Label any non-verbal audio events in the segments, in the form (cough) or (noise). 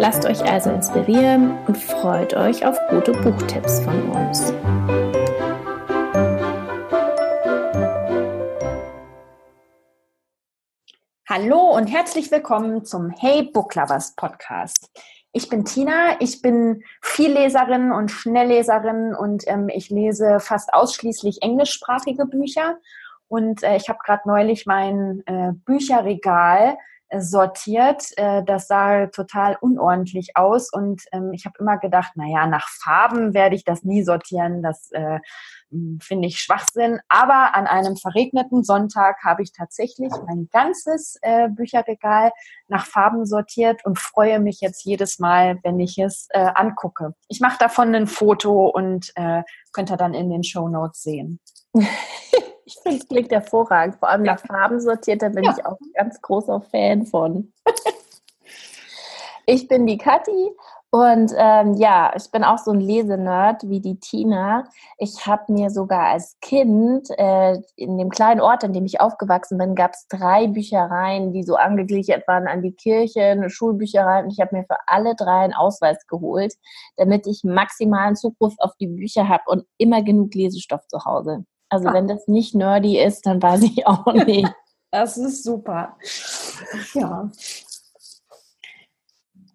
Lasst euch also inspirieren und freut euch auf gute Buchtipps von uns. Hallo und herzlich willkommen zum Hey Book Lovers Podcast. Ich bin Tina, ich bin Vielleserin und Schnellleserin und ähm, ich lese fast ausschließlich englischsprachige Bücher. Und äh, ich habe gerade neulich mein äh, Bücherregal sortiert. Äh, das sah total unordentlich aus und ähm, ich habe immer gedacht, naja, nach Farben werde ich das nie sortieren. Das äh, finde ich Schwachsinn. Aber an einem verregneten Sonntag habe ich tatsächlich mein ganzes äh, Bücherregal nach Farben sortiert und freue mich jetzt jedes Mal, wenn ich es äh, angucke. Ich mache davon ein Foto und äh, könnt ihr dann in den Show Notes sehen. (laughs) ich finde, es klingt hervorragend. Vor allem nach Farben sortiert, da bin ja. ich auch ein ganz großer Fan von. (laughs) ich bin die Kathi und ähm, ja, ich bin auch so ein Lesenerd wie die Tina. Ich habe mir sogar als Kind äh, in dem kleinen Ort, in dem ich aufgewachsen bin, gab es drei Büchereien, die so angegliedert waren an die Kirche, eine Schulbücherei. Und ich habe mir für alle drei einen Ausweis geholt, damit ich maximalen Zugriff auf die Bücher habe und immer genug Lesestoff zu Hause. Also ah. wenn das nicht nerdy ist, dann weiß ich auch (laughs) nicht. Das ist super. Ja.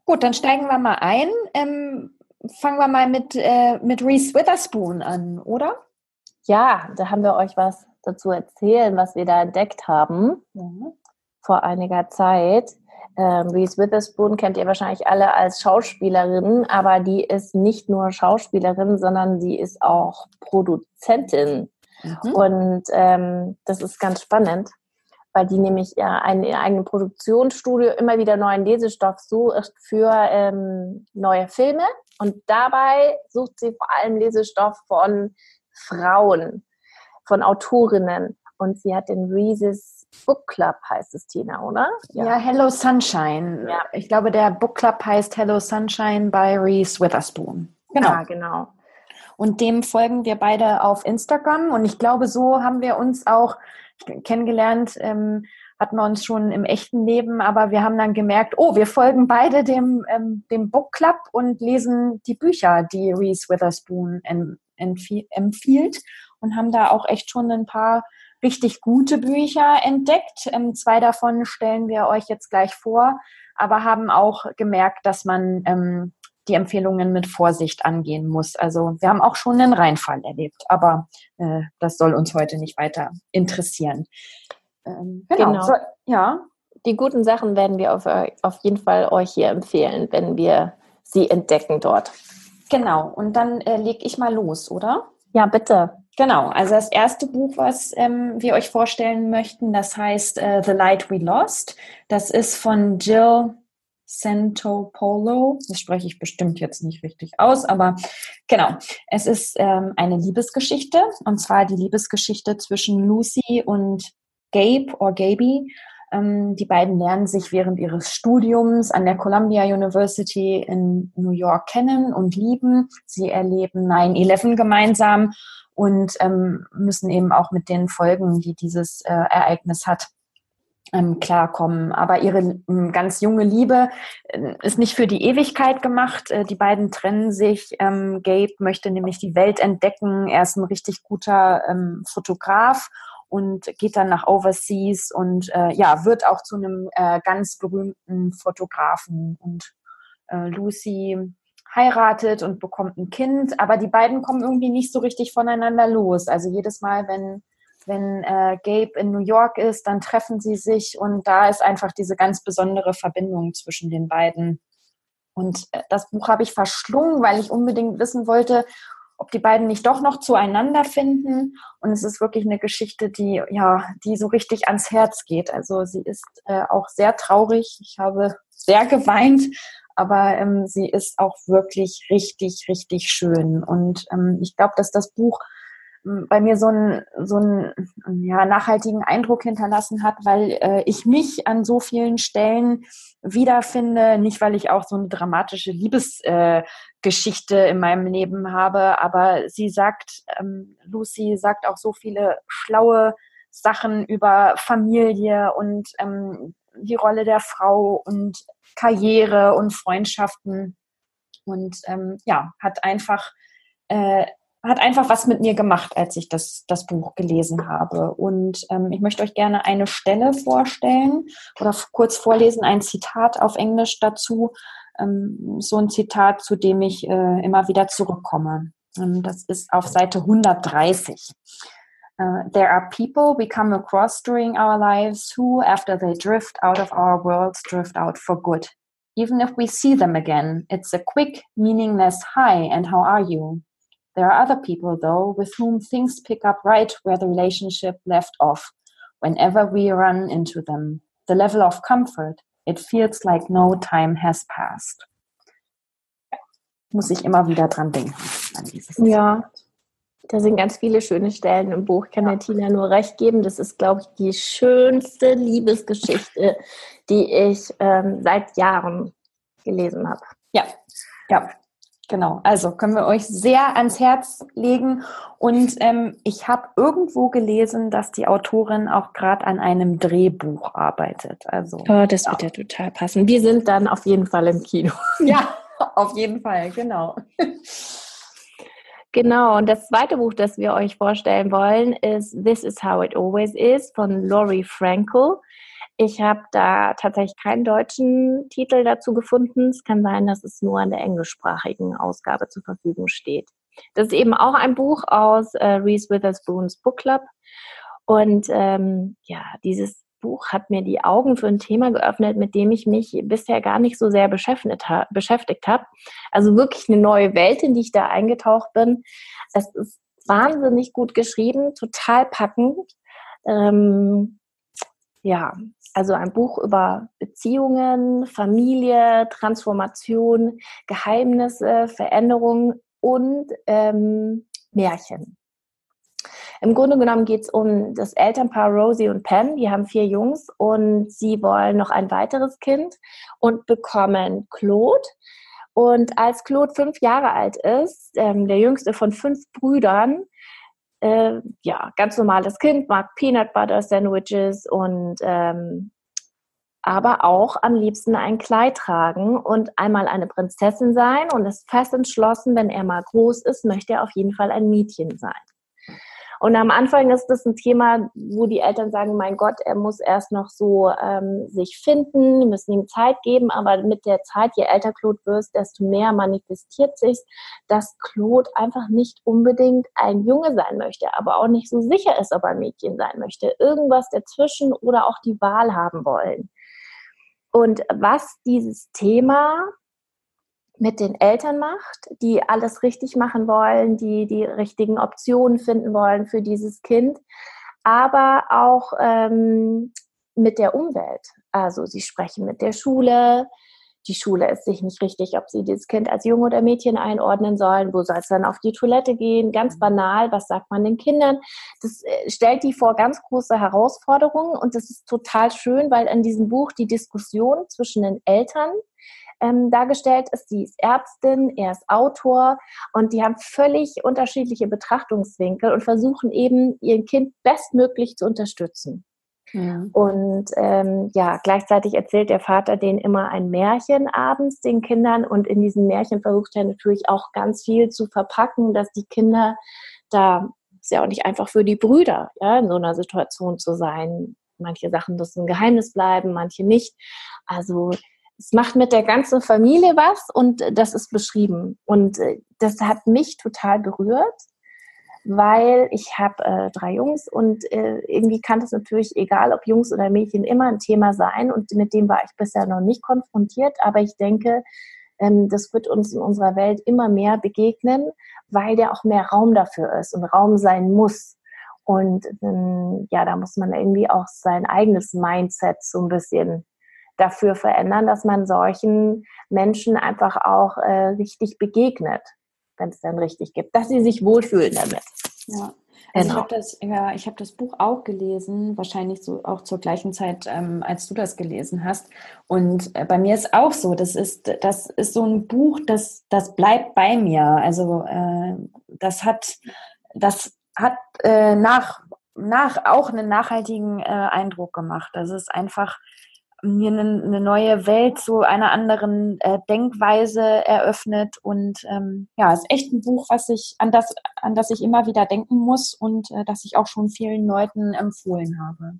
Gut, dann steigen wir mal ein. Ähm, fangen wir mal mit, äh, mit Reese Witherspoon an, oder? Ja, da haben wir euch was dazu erzählen, was wir da entdeckt haben mhm. vor einiger Zeit. Ähm, Reese Witherspoon kennt ihr wahrscheinlich alle als Schauspielerin, aber die ist nicht nur Schauspielerin, sondern sie ist auch Produzentin. Mhm. Und ähm, das ist ganz spannend, weil die nämlich ja ein eigenes Produktionsstudio immer wieder neuen Lesestoff sucht für ähm, neue Filme. Und dabei sucht sie vor allem Lesestoff von Frauen, von Autorinnen. Und sie hat den Reese's Book Club, heißt es, Tina, oder? Ja, ja Hello Sunshine. Ja. Ich glaube, der Book Club heißt Hello Sunshine by Reese Witherspoon. Genau. Ja, genau. Und dem folgen wir beide auf Instagram. Und ich glaube, so haben wir uns auch kennengelernt, ähm, hatten wir uns schon im echten Leben, aber wir haben dann gemerkt, oh, wir folgen beide dem, ähm, dem Book Club und lesen die Bücher, die Reese Witherspoon empfiehlt und haben da auch echt schon ein paar richtig gute Bücher entdeckt. Ähm, zwei davon stellen wir euch jetzt gleich vor, aber haben auch gemerkt, dass man ähm, die Empfehlungen mit Vorsicht angehen muss. Also wir haben auch schon einen Reinfall erlebt, aber äh, das soll uns heute nicht weiter interessieren. Ähm, genau. genau. So, ja. Die guten Sachen werden wir auf, auf jeden Fall euch hier empfehlen, wenn wir sie entdecken dort. Genau. Und dann äh, lege ich mal los, oder? Ja, bitte. Genau, also das erste Buch, was ähm, wir euch vorstellen möchten, das heißt äh, The Light We Lost. Das ist von Jill Santopolo. Das spreche ich bestimmt jetzt nicht richtig aus, aber genau. Es ist ähm, eine Liebesgeschichte und zwar die Liebesgeschichte zwischen Lucy und Gabe oder Gaby. Ähm, die beiden lernen sich während ihres Studiums an der Columbia University in New York kennen und lieben. Sie erleben 9-11 gemeinsam und ähm, müssen eben auch mit den Folgen, die dieses äh, Ereignis hat, ähm, klarkommen. Aber ihre ähm, ganz junge Liebe äh, ist nicht für die Ewigkeit gemacht. Äh, die beiden trennen sich. Ähm, Gabe möchte nämlich die Welt entdecken. Er ist ein richtig guter ähm, Fotograf und geht dann nach Overseas und äh, ja, wird auch zu einem äh, ganz berühmten Fotografen. Und äh, Lucy heiratet und bekommt ein Kind, aber die beiden kommen irgendwie nicht so richtig voneinander los. Also jedes Mal, wenn wenn äh, Gabe in New York ist, dann treffen sie sich und da ist einfach diese ganz besondere Verbindung zwischen den beiden. Und äh, das Buch habe ich verschlungen, weil ich unbedingt wissen wollte, ob die beiden nicht doch noch zueinander finden. Und es ist wirklich eine Geschichte, die ja, die so richtig ans Herz geht. Also sie ist äh, auch sehr traurig. Ich habe sehr geweint, aber ähm, sie ist auch wirklich richtig, richtig schön. Und ähm, ich glaube, dass das Buch bei mir so einen, so einen ja, nachhaltigen Eindruck hinterlassen hat, weil äh, ich mich an so vielen Stellen wiederfinde, nicht weil ich auch so eine dramatische Liebesgeschichte äh, in meinem Leben habe, aber sie sagt, ähm, Lucy sagt auch so viele schlaue Sachen über Familie und ähm, die Rolle der Frau und Karriere und Freundschaften. Und ähm, ja, hat einfach äh, hat einfach was mit mir gemacht, als ich das, das Buch gelesen habe. Und ähm, ich möchte euch gerne eine Stelle vorstellen oder kurz vorlesen, ein Zitat auf Englisch dazu. Ähm, so ein Zitat, zu dem ich äh, immer wieder zurückkomme. Ähm, das ist auf Seite 130. Uh, there are people we come across during our lives who, after they drift out of our worlds, drift out for good. Even if we see them again, it's a quick, meaningless hi and how are you? There are other people, though, with whom things pick up right where the relationship left off whenever we run into them. The level of comfort, it feels like no time has passed. Muss ich immer wieder dran denken. ja, da sind ganz viele schöne Stellen im Buch. Kann ja. der Tina nur recht geben. Das ist, glaube ich, die schönste Liebesgeschichte, die ich ähm, seit Jahren gelesen habe. Ja, ja. Genau, also können wir euch sehr ans Herz legen. Und ähm, ich habe irgendwo gelesen, dass die Autorin auch gerade an einem Drehbuch arbeitet. Also, oh, das wird ja. ja total passen. Wir sind dann auf jeden Fall im Kino. (laughs) Ja, auf jeden Fall, genau. Genau, und das zweite Buch, das wir euch vorstellen wollen, ist This is How It Always Is von Laurie Frankel. Ich habe da tatsächlich keinen deutschen Titel dazu gefunden. Es kann sein, dass es nur an der englischsprachigen Ausgabe zur Verfügung steht. Das ist eben auch ein Buch aus äh, Reese Witherspoons Book Club. Und ähm, ja, dieses Buch hat mir die Augen für ein Thema geöffnet, mit dem ich mich bisher gar nicht so sehr beschäftigt, ha beschäftigt habe. Also wirklich eine neue Welt, in die ich da eingetaucht bin. Es ist wahnsinnig gut geschrieben, total packend. Ähm, ja, also ein Buch über Beziehungen, Familie, Transformation, Geheimnisse, Veränderungen und ähm, Märchen. Im Grunde genommen geht es um das Elternpaar Rosie und Pen. Die haben vier Jungs und sie wollen noch ein weiteres Kind und bekommen Claude. Und als Claude fünf Jahre alt ist, ähm, der jüngste von fünf Brüdern, äh, ja, ganz normales Kind, mag Peanut Butter Sandwiches und ähm, aber auch am liebsten ein Kleid tragen und einmal eine Prinzessin sein und ist fest entschlossen, wenn er mal groß ist, möchte er auf jeden Fall ein Mädchen sein. Und am Anfang ist das ein Thema, wo die Eltern sagen, mein Gott, er muss erst noch so ähm, sich finden, müssen ihm Zeit geben, aber mit der Zeit, je älter Claude wird, desto mehr manifestiert sich, dass Claude einfach nicht unbedingt ein Junge sein möchte, aber auch nicht so sicher ist, ob er ein Mädchen sein möchte. Irgendwas dazwischen oder auch die Wahl haben wollen. Und was dieses Thema mit den Eltern macht, die alles richtig machen wollen, die die richtigen Optionen finden wollen für dieses Kind, aber auch ähm, mit der Umwelt. Also sie sprechen mit der Schule, die Schule ist sich nicht richtig, ob sie dieses Kind als Junge oder Mädchen einordnen sollen, wo soll es dann auf die Toilette gehen, ganz mhm. banal, was sagt man den Kindern. Das äh, stellt die vor ganz große Herausforderungen und das ist total schön, weil in diesem Buch die Diskussion zwischen den Eltern ähm, dargestellt ist. Sie ist Ärztin, er ist Autor und die haben völlig unterschiedliche Betrachtungswinkel und versuchen eben, ihr Kind bestmöglich zu unterstützen. Ja. Und ähm, ja, gleichzeitig erzählt der Vater denen immer ein Märchen abends den Kindern und in diesem Märchen versucht er natürlich auch ganz viel zu verpacken, dass die Kinder da ist ja auch nicht einfach für die Brüder, ja, in so einer Situation zu sein. Manche Sachen müssen ein Geheimnis bleiben, manche nicht. Also es macht mit der ganzen Familie was und das ist beschrieben. Und äh, das hat mich total berührt weil ich habe äh, drei Jungs und äh, irgendwie kann es natürlich, egal ob Jungs oder Mädchen, immer ein Thema sein und mit dem war ich bisher noch nicht konfrontiert, aber ich denke, ähm, das wird uns in unserer Welt immer mehr begegnen, weil der auch mehr Raum dafür ist und Raum sein muss. Und ähm, ja, da muss man irgendwie auch sein eigenes Mindset so ein bisschen dafür verändern, dass man solchen Menschen einfach auch äh, richtig begegnet, wenn es dann richtig gibt, dass sie sich wohlfühlen damit. Ja. Also genau. ich habe das, ja, ich habe das Buch auch gelesen, wahrscheinlich so auch zur gleichen Zeit, ähm, als du das gelesen hast. Und äh, bei mir ist auch so, das ist, das ist so ein Buch, das, das bleibt bei mir. Also äh, das hat, das hat äh, nach, nach auch einen nachhaltigen äh, Eindruck gemacht. Das ist einfach mir eine, eine neue Welt zu einer anderen äh, Denkweise eröffnet und ähm, ja, ist echt ein Buch, was ich an das an das ich immer wieder denken muss und äh, das ich auch schon vielen Leuten empfohlen habe.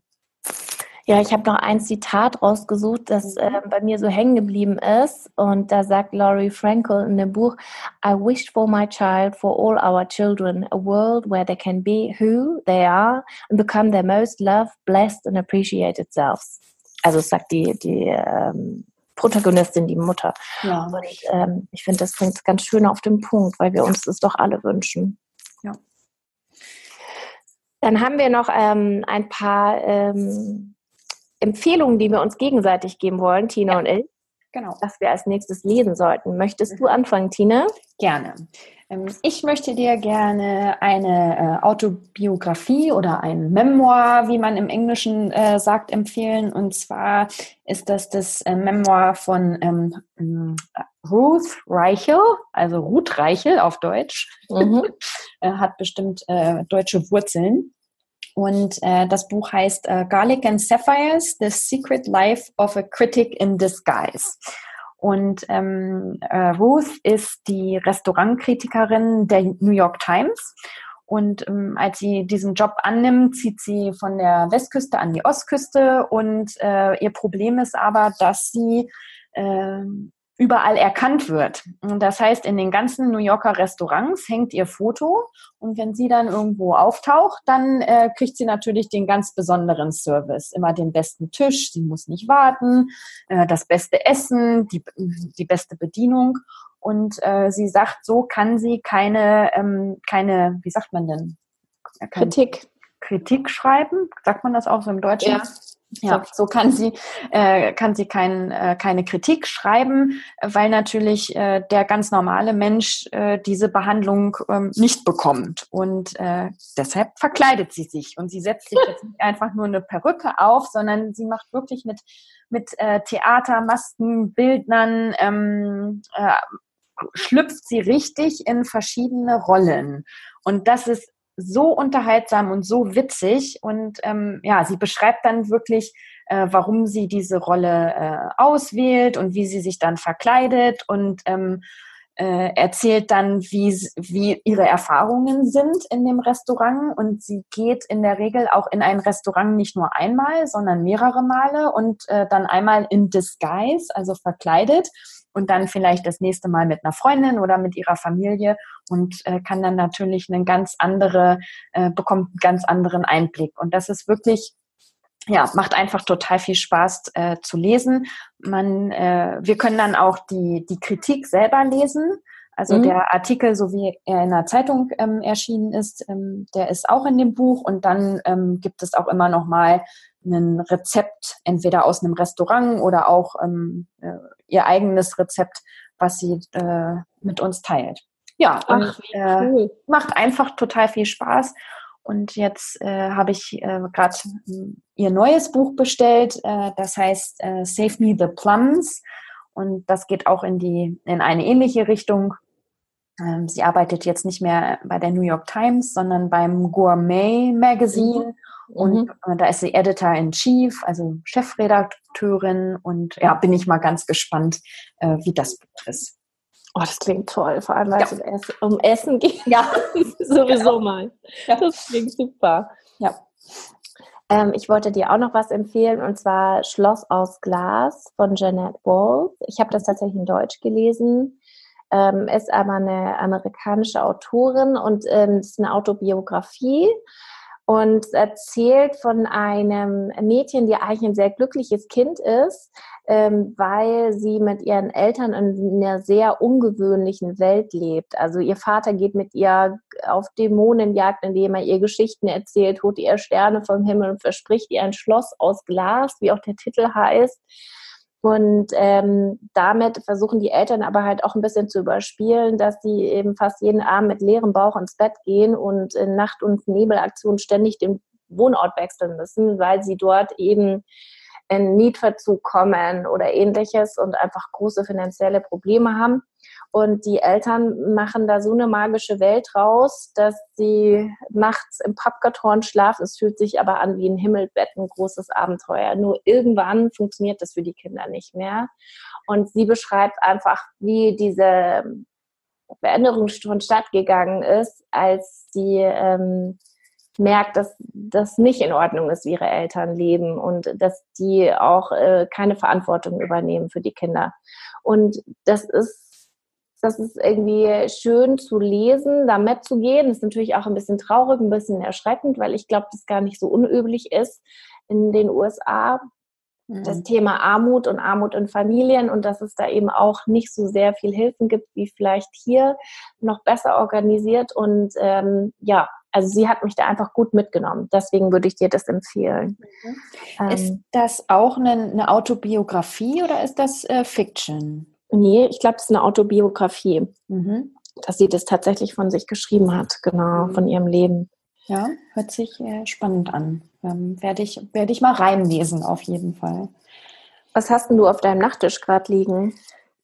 Ja, ich habe noch ein Zitat rausgesucht, das äh, bei mir so hängen geblieben ist. Und da sagt Laurie Frankel in dem Buch, I wished for my child, for all our children, a world where they can be who they are and become their most loved, blessed and appreciated selves. Also es sagt die, die ähm, Protagonistin, die Mutter. Ja. Und ähm, ich finde, das bringt es ganz schön auf den Punkt, weil wir uns das doch alle wünschen. Ja. Dann haben wir noch ähm, ein paar ähm, Empfehlungen, die wir uns gegenseitig geben wollen, Tina ja. und ich. Genau. Was wir als nächstes lesen sollten. Möchtest mhm. du anfangen, Tina? Gerne. Ähm, ich möchte dir gerne eine äh, Autobiografie oder ein Memoir, wie man im Englischen äh, sagt, empfehlen. Und zwar ist das das äh, Memoir von ähm, äh, Ruth Reichel, also Ruth Reichel auf Deutsch. Mhm. (laughs) hat bestimmt äh, deutsche Wurzeln. Und äh, das Buch heißt Garlic and Sapphires, The Secret Life of a Critic in Disguise. Und ähm, äh, Ruth ist die Restaurantkritikerin der New York Times. Und ähm, als sie diesen Job annimmt, zieht sie von der Westküste an die Ostküste. Und äh, ihr Problem ist aber, dass sie äh, überall erkannt wird. Und das heißt, in den ganzen New Yorker Restaurants hängt ihr Foto und wenn sie dann irgendwo auftaucht, dann äh, kriegt sie natürlich den ganz besonderen Service. Immer den besten Tisch, sie muss nicht warten, äh, das beste Essen, die, die beste Bedienung. Und äh, sie sagt, so kann sie keine, ähm, keine, wie sagt man denn? Kritik. Kritik schreiben. Sagt man das auch so im Deutschen? Ja. Ja, so kann sie, äh, kann sie kein, äh, keine Kritik schreiben, weil natürlich äh, der ganz normale Mensch äh, diese Behandlung ähm, nicht bekommt. Und äh, deshalb verkleidet sie sich. Und sie setzt sich jetzt nicht einfach nur eine Perücke auf, sondern sie macht wirklich mit, mit äh, Theater, Masken, Bildnern, ähm, äh, schlüpft sie richtig in verschiedene Rollen. Und das ist so unterhaltsam und so witzig. Und ähm, ja, sie beschreibt dann wirklich, äh, warum sie diese Rolle äh, auswählt und wie sie sich dann verkleidet und ähm, äh, erzählt dann, wie, wie ihre Erfahrungen sind in dem Restaurant. Und sie geht in der Regel auch in ein Restaurant nicht nur einmal, sondern mehrere Male und äh, dann einmal in Disguise, also verkleidet und dann vielleicht das nächste Mal mit einer Freundin oder mit ihrer Familie und äh, kann dann natürlich einen ganz andere, äh, bekommt einen ganz anderen Einblick. Und das ist wirklich ja, macht einfach total viel Spaß äh, zu lesen. Man, äh, wir können dann auch die, die Kritik selber lesen. Also mhm. der Artikel, so wie er in der Zeitung ähm, erschienen ist, ähm, der ist auch in dem Buch und dann ähm, gibt es auch immer noch mal ein Rezept, entweder aus einem Restaurant oder auch ähm, äh, ihr eigenes Rezept, was sie äh, mit uns teilt. Ja, Ach, und, äh, cool. macht einfach total viel Spaß. Und jetzt äh, habe ich äh, gerade ihr neues Buch bestellt, äh, das heißt äh, Save Me the Plums. Und das geht auch in die in eine ähnliche Richtung. Ähm, sie arbeitet jetzt nicht mehr bei der New York Times, sondern beim Gourmet Magazine. Mhm. Und mhm. da ist sie Editor in Chief, also Chefredakteurin. Und ja, bin ich mal ganz gespannt, äh, wie das Buch ist. Oh, das klingt toll, vor allem weil ja. es um Essen geht. Ja, (laughs) sowieso mal. Ja. Das klingt super. Ja. Ähm, ich wollte dir auch noch was empfehlen und zwar Schloss aus Glas von Jeanette Walls. Ich habe das tatsächlich in Deutsch gelesen ähm, ist aber eine amerikanische Autorin und ähm, ist eine Autobiografie und erzählt von einem Mädchen, die eigentlich ein sehr glückliches Kind ist, ähm, weil sie mit ihren Eltern in einer sehr ungewöhnlichen Welt lebt. Also ihr Vater geht mit ihr auf Dämonenjagd, indem er ihr Geschichten erzählt, holt ihr Sterne vom Himmel und verspricht ihr ein Schloss aus Glas, wie auch der Titel heißt. Und ähm, damit versuchen die Eltern aber halt auch ein bisschen zu überspielen, dass sie eben fast jeden Abend mit leerem Bauch ins Bett gehen und in Nacht- und Nebelaktionen ständig den Wohnort wechseln müssen, weil sie dort eben in Mietverzug kommen oder ähnliches und einfach große finanzielle Probleme haben. Und die Eltern machen da so eine magische Welt raus, dass sie nachts im Pappkarton schlafen. Es fühlt sich aber an wie ein Himmelbett, ein großes Abenteuer. Nur irgendwann funktioniert das für die Kinder nicht mehr. Und sie beschreibt einfach, wie diese Veränderung schon stattgegangen ist, als sie ähm, merkt, dass das nicht in Ordnung ist, wie ihre Eltern leben und dass die auch äh, keine Verantwortung übernehmen für die Kinder. Und das ist das ist irgendwie schön zu lesen, da mitzugehen. Das ist natürlich auch ein bisschen traurig, ein bisschen erschreckend, weil ich glaube, das gar nicht so unüblich ist in den USA. Mhm. Das Thema Armut und Armut in Familien und dass es da eben auch nicht so sehr viel Hilfen gibt, wie vielleicht hier noch besser organisiert. Und ähm, ja, also sie hat mich da einfach gut mitgenommen. Deswegen würde ich dir das empfehlen. Mhm. Ähm, ist das auch eine, eine, Autobiografie oder ist das äh, Fiction? Nee, ich glaube, es ist eine Autobiografie. Mhm. Dass sie das tatsächlich von sich geschrieben hat, genau, mhm. von ihrem Leben. Ja, hört sich äh, spannend an. Ähm, Werde ich, werd ich mal reinlesen, auf jeden Fall. Was hast denn du auf deinem Nachttisch gerade liegen?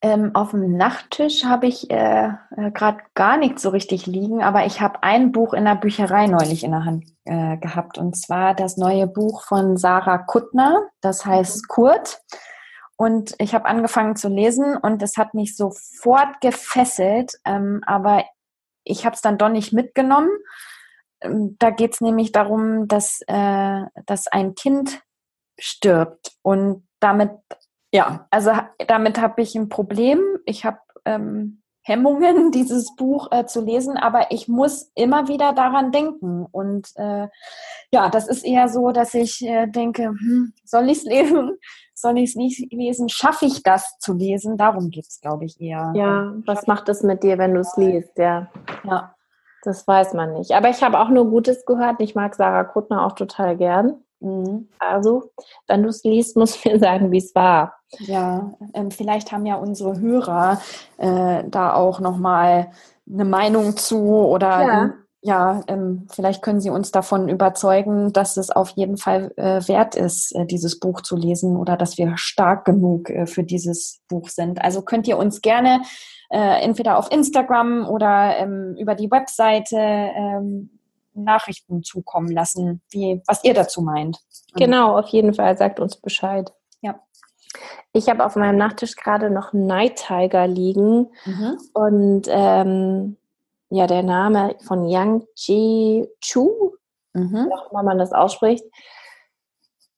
Ähm, auf dem Nachttisch habe ich äh, äh, gerade gar nichts so richtig liegen, aber ich habe ein Buch in der Bücherei neulich in der Hand äh, gehabt und zwar das neue Buch von Sarah Kuttner, das heißt mhm. Kurt. Und ich habe angefangen zu lesen und es hat mich sofort gefesselt, ähm, aber ich habe es dann doch nicht mitgenommen. Ähm, da geht es nämlich darum, dass, äh, dass ein Kind stirbt und damit ja, also damit habe ich ein Problem. Ich habe ähm, Hemmungen, (laughs) dieses Buch äh, zu lesen, aber ich muss immer wieder daran denken. Und äh, ja, das ist eher so, dass ich äh, denke, hm, soll ich es lesen? (laughs) Soll ich es nicht lesen? Schaffe ich das zu lesen? Darum geht es, glaube ich, eher. Ja, was macht es mit dir, wenn du es liest? Ja. ja, das weiß man nicht. Aber ich habe auch nur Gutes gehört. Ich mag Sarah Kuttner auch total gern. Mhm. Also, wenn du es liest, musst du mir sagen, wie es war. Ja, ähm, vielleicht haben ja unsere Hörer äh, da auch nochmal eine Meinung zu oder ja, ähm, ja ähm, vielleicht können sie uns davon überzeugen, dass es auf jeden Fall äh, wert ist, äh, dieses Buch zu lesen oder dass wir stark genug äh, für dieses Buch sind. Also könnt ihr uns gerne äh, entweder auf Instagram oder ähm, über die Webseite ähm, Nachrichten zukommen lassen, wie, was ihr dazu meint. Genau, auf jeden Fall. Sagt uns Bescheid. Ja. Ich habe auf meinem Nachttisch gerade noch Night Tiger liegen mhm. und ähm, ja, der Name von Yang Ji Chu, mhm. wie auch immer man das ausspricht.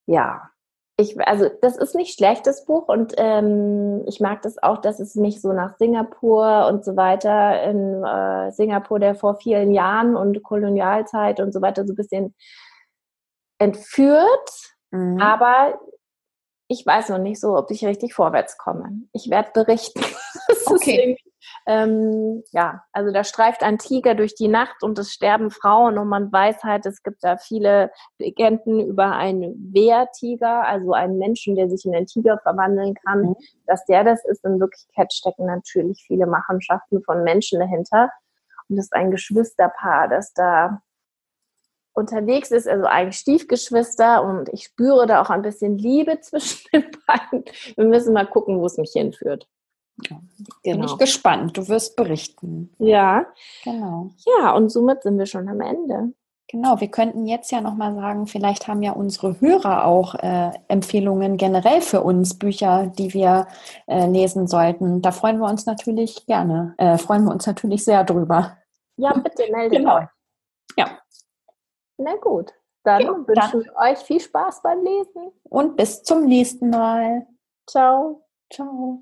Ja, ich, also das ist nicht schlechtes Buch und ähm, ich mag das auch, dass es mich so nach Singapur und so weiter in äh, Singapur der vor vielen Jahren und Kolonialzeit und so weiter so ein bisschen entführt. Mhm. Aber ich weiß noch nicht so, ob ich richtig vorwärts komme. Ich werde berichten. (laughs) okay. Ähm, ja, also da streift ein Tiger durch die Nacht und es sterben Frauen und man weiß halt, es gibt da viele Legenden über einen Wehrtiger, also einen Menschen, der sich in einen Tiger verwandeln kann. Mhm. Dass der das ist, in Wirklichkeit stecken natürlich viele Machenschaften von Menschen dahinter. Und das ist ein Geschwisterpaar, das da unterwegs ist, also eigentlich Stiefgeschwister und ich spüre da auch ein bisschen Liebe (laughs) zwischen den beiden. Wir müssen mal gucken, wo es mich hinführt. Genau. Bin ich gespannt. Du wirst berichten. Ja. Genau. Ja, und somit sind wir schon am Ende. Genau, wir könnten jetzt ja nochmal sagen, vielleicht haben ja unsere Hörer auch äh, Empfehlungen generell für uns, Bücher, die wir äh, lesen sollten. Da freuen wir uns natürlich gerne, äh, freuen wir uns natürlich sehr drüber. Ja, bitte (laughs) meldet genau. euch. Ja. Na gut, dann ja, wünschen wir euch viel Spaß beim Lesen. Und bis zum nächsten Mal. Ciao. Ciao.